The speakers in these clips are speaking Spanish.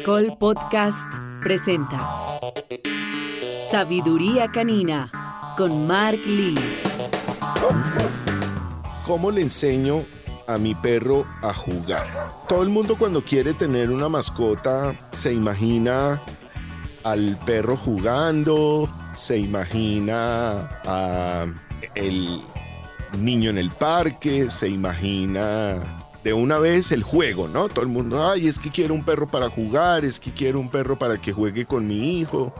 Caracol Podcast presenta Sabiduría Canina con Mark Lee. ¿Cómo le enseño a mi perro a jugar? Todo el mundo cuando quiere tener una mascota se imagina al perro jugando, se imagina a el niño en el parque, se imagina de una vez el juego, ¿no? Todo el mundo, ay, es que quiero un perro para jugar, es que quiero un perro para que juegue con mi hijo,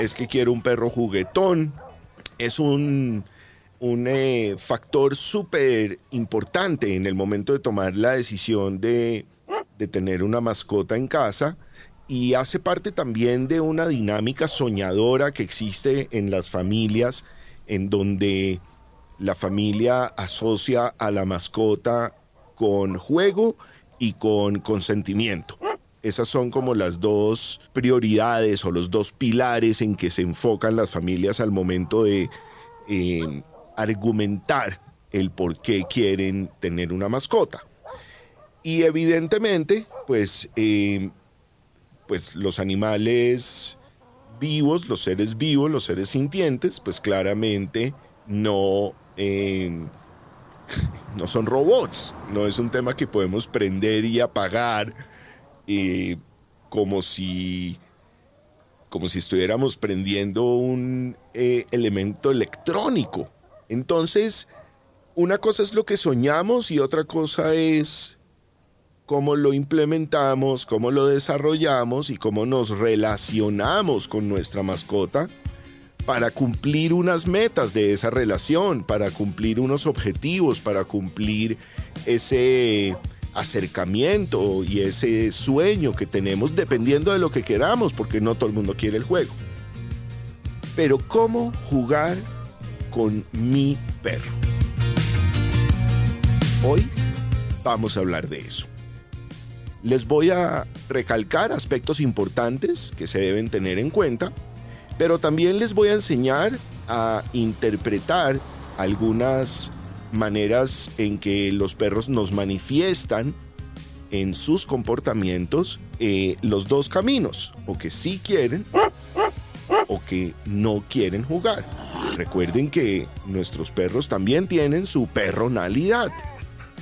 es que quiero un perro juguetón. Es un, un eh, factor súper importante en el momento de tomar la decisión de, de tener una mascota en casa y hace parte también de una dinámica soñadora que existe en las familias en donde la familia asocia a la mascota con juego y con consentimiento. Esas son como las dos prioridades o los dos pilares en que se enfocan las familias al momento de eh, argumentar el por qué quieren tener una mascota. Y evidentemente, pues, eh, pues los animales vivos, los seres vivos, los seres sintientes, pues claramente no eh, no son robots, no es un tema que podemos prender y apagar como si como si estuviéramos prendiendo un eh, elemento electrónico. Entonces, una cosa es lo que soñamos y otra cosa es cómo lo implementamos, cómo lo desarrollamos y cómo nos relacionamos con nuestra mascota para cumplir unas metas de esa relación, para cumplir unos objetivos, para cumplir ese acercamiento y ese sueño que tenemos dependiendo de lo que queramos, porque no todo el mundo quiere el juego. Pero ¿cómo jugar con mi perro? Hoy vamos a hablar de eso. Les voy a recalcar aspectos importantes que se deben tener en cuenta pero también les voy a enseñar a interpretar algunas maneras en que los perros nos manifiestan en sus comportamientos eh, los dos caminos, o que sí quieren o que no quieren jugar. Recuerden que nuestros perros también tienen su personalidad,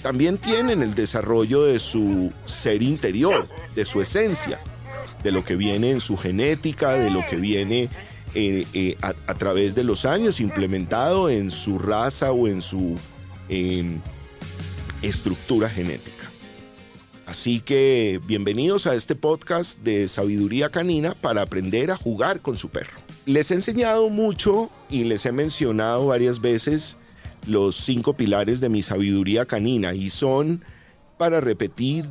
también tienen el desarrollo de su ser interior, de su esencia de lo que viene en su genética, de lo que viene eh, eh, a, través de los años implementado en su raza o en su em, estructura genética. Así que bienvenidos a este podcast de sabiduría canina para aprender a jugar con su perro. Les he enseñado mucho y les he mencionado varias veces los cinco pilares de mi sabiduría canina y son para repetir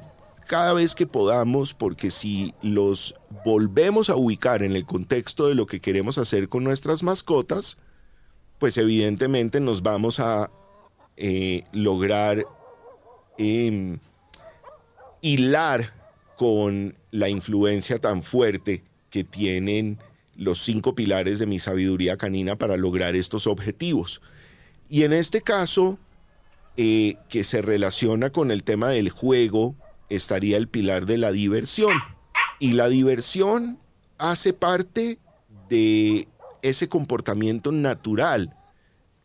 cada vez que podamos, porque si los volvemos a ubicar en el contexto de lo que queremos hacer con nuestras mascotas, pues evidentemente nos vamos a eh, lograr em, hilar con la influencia tan fuerte que tienen los cinco pilares de mi sabiduría canina para lograr estos objetivos. Y en este caso, eh, que se relaciona con el tema del juego, estaría el pilar de la diversión. Y la diversión hace parte de ese comportamiento natural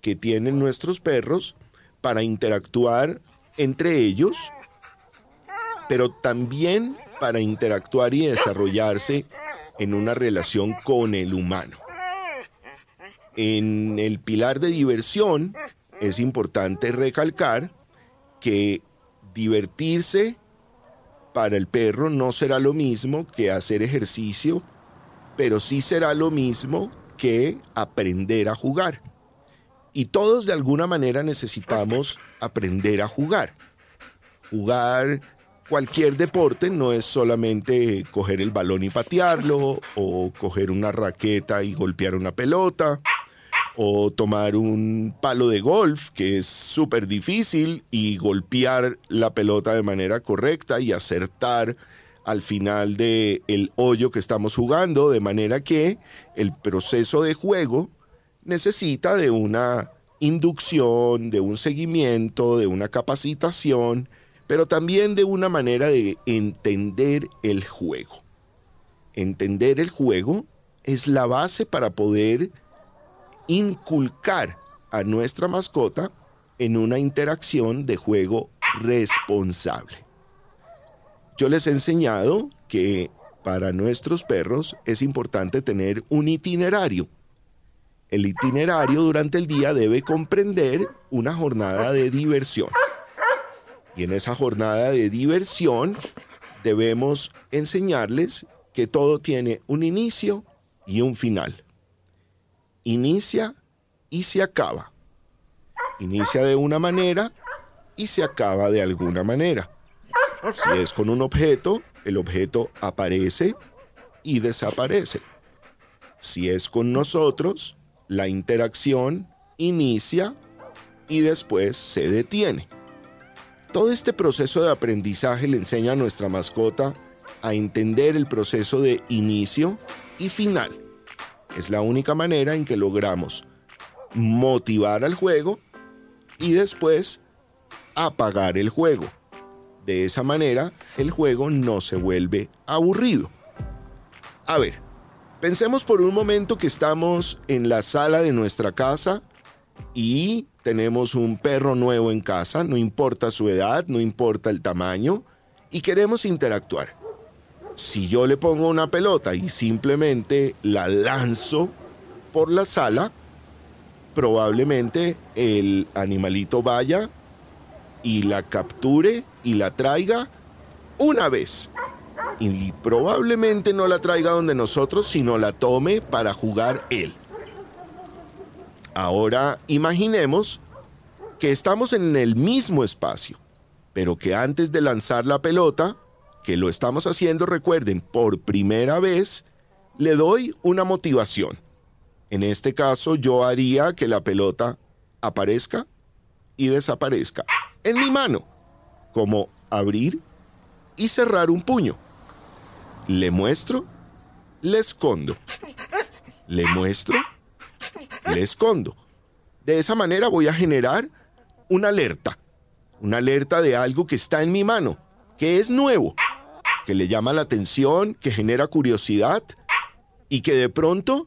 que tienen nuestros perros para interactuar entre ellos, pero también para interactuar y desarrollarse en una relación con el humano. En el pilar de diversión es importante recalcar que divertirse para el perro no será lo mismo que hacer ejercicio, pero sí será lo mismo que aprender a jugar. Y todos de alguna manera necesitamos aprender a jugar. Jugar cualquier deporte no es solamente coger el balón y patearlo o coger una raqueta y golpear una pelota o tomar un palo de golf, que es súper difícil, y golpear la pelota de manera correcta y acertar al final del el hoyo que estamos jugando, de manera que el proceso de juego necesita de una inducción, de un seguimiento, de una capacitación, pero también de una manera de entender el juego. Entender el juego es la base para poder inculcar a nuestra mascota en una interacción de juego responsable. Yo les he enseñado que para nuestros perros es importante tener un itinerario. El itinerario durante el día debe comprender una jornada de diversión. Y en esa jornada de diversión debemos enseñarles que todo tiene un inicio y un final. Inicia y se acaba. Inicia de una manera y se acaba de alguna manera. Si es con un objeto, el objeto aparece y desaparece. Si es con nosotros, la interacción inicia y después se detiene. Todo este proceso de aprendizaje le enseña a nuestra mascota a entender el proceso de inicio y final. Es la única manera en que logramos motivar al juego y después apagar el juego. De esa manera, el juego no se vuelve aburrido. A ver, pensemos por un momento que estamos en la sala de nuestra casa y tenemos un perro nuevo en casa, no importa su edad, no importa el tamaño, y queremos interactuar. Si yo le pongo una pelota y simplemente la lanzo por la sala, probablemente el animalito vaya y la capture y la traiga una vez. Y probablemente no la traiga donde nosotros, sino la tome para jugar él. Ahora imaginemos que estamos en el mismo espacio, pero que antes de lanzar la pelota, que lo estamos haciendo, recuerden, por primera vez, le doy una motivación. En este caso yo haría que la pelota aparezca y desaparezca en mi mano, como abrir y cerrar un puño. Le muestro, le escondo. Le muestro, le escondo. De esa manera voy a generar una alerta, una alerta de algo que está en mi mano, que es nuevo, que le llama la atención, que genera curiosidad y que de pronto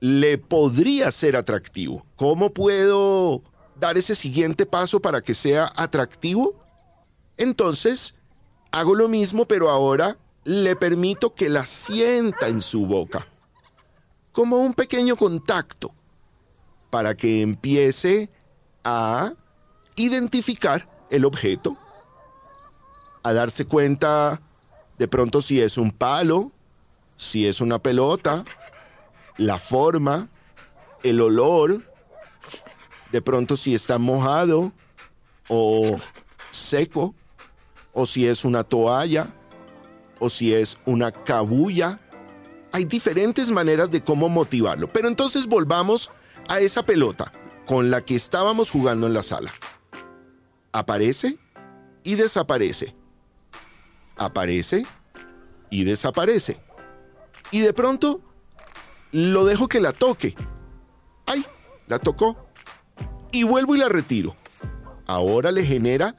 le podría ser atractivo. ¿Cómo puedo dar ese siguiente paso para que sea atractivo? Entonces, hago lo mismo, pero ahora le permito que la sienta en su boca, como un pequeño contacto, para que empiece a identificar el objeto, a darse cuenta de pronto si es un palo, si es una pelota, la forma, el olor, de pronto si está mojado o seco, o si es una toalla, o si es una cabulla. Hay diferentes maneras de cómo motivarlo. Pero entonces volvamos a esa pelota con la que estábamos jugando en la sala. Aparece y desaparece. Aparece y desaparece. Y de pronto lo dejo que la toque. ¡Ay! La tocó. Y vuelvo y la retiro. Ahora le genera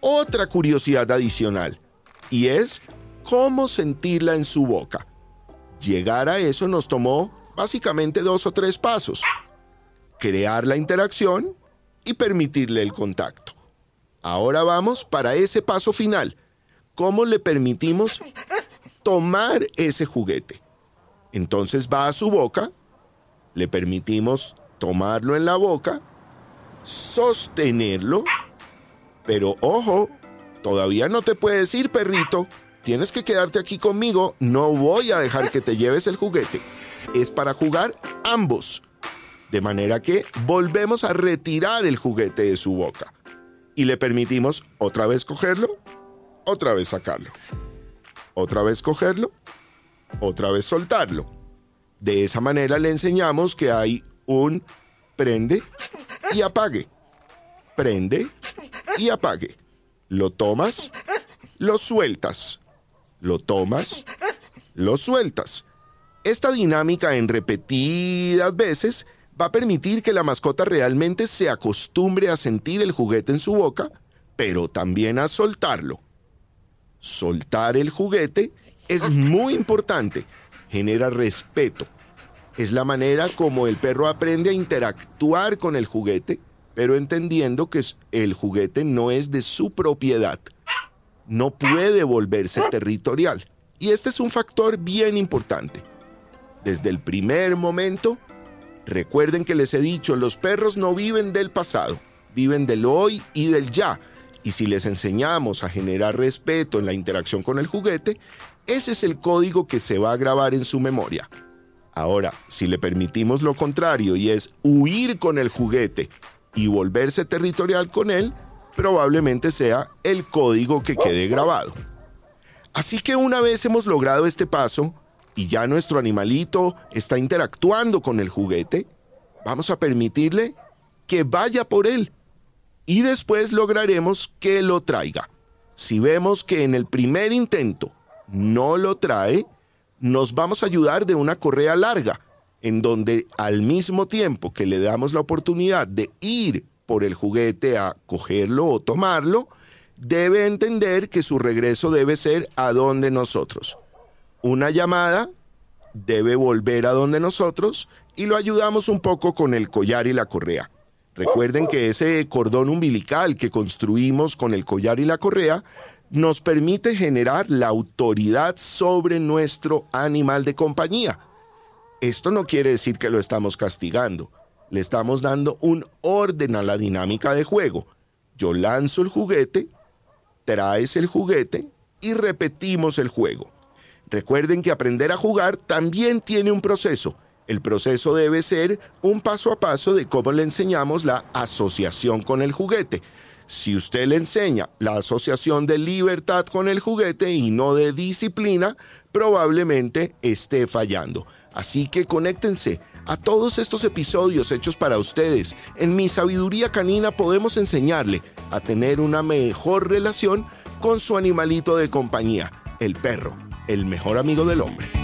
otra curiosidad adicional. Y es cómo sentirla en su boca. Llegar a eso nos tomó básicamente dos o tres pasos. Crear la interacción y permitirle el contacto. Ahora vamos para ese paso final. ¿Cómo le permitimos tomar ese juguete? Entonces va a su boca, le permitimos tomarlo en la boca, sostenerlo, pero ojo, todavía no te puedes ir, perrito. Tienes que quedarte aquí conmigo, no voy a dejar que te lleves el juguete. Es para jugar ambos. De manera que volvemos a retirar el juguete de su boca y le permitimos otra vez cogerlo, otra vez sacarlo, otra vez cogerlo otra vez soltarlo. De esa manera le enseñamos que hay un prende y apague. Prende y apague. Lo tomas, lo sueltas. Lo tomas, lo sueltas. Esta dinámica en repetidas veces va a permitir que la mascota realmente se acostumbre a sentir el juguete en su boca, pero también a soltarlo. Soltar el juguete Es muy importante, genera respeto. Es la manera como el perro aprende a interactuar con el juguete, pero entendiendo que el juguete no es de su propiedad. No puede volverse territorial. Y este es un factor bien importante. Desde el primer momento, recuerden que les he dicho, los perros no viven del pasado, viven del hoy y del ya. Y si les enseñamos a generar respeto en la interacción con el juguete, ese es el código que se va a grabar en su memoria. Ahora, si le permitimos lo contrario y es huir con el juguete y volverse territorial con él, probablemente sea el código que quede grabado. Así que una vez hemos logrado este paso y ya nuestro animalito está interactuando con el juguete, vamos a permitirle que vaya por él y después lograremos que lo traiga. Si vemos que en el primer intento no lo trae, nos vamos a ayudar de una correa larga, en donde al mismo tiempo que le damos la oportunidad de ir por el juguete a cogerlo o tomarlo, debe entender que su regreso debe ser a donde nosotros. Una llamada debe volver a donde nosotros y lo ayudamos un poco con el collar y la correa. Recuerden que ese cordón umbilical que construimos con el collar y la correa nos permite generar la autoridad sobre nuestro animal de compañía. Esto no quiere decir que lo estamos castigando, le estamos dando un orden a la dinámica de juego. Yo lanzo el juguete, traes el juguete y repetimos el juego. Recuerden que aprender a jugar también tiene un proceso el proceso debe ser un paso a paso de cómo le enseñamos la asociación con el juguete. Si usted le enseña la asociación de libertad con el juguete y no de disciplina, probablemente esté fallando. Así que conéctense a todos estos episodios hechos para ustedes. En mi sabiduría canina podemos enseñarle a tener una mejor relación con su animalito de compañía, el perro, el mejor amigo del hombre.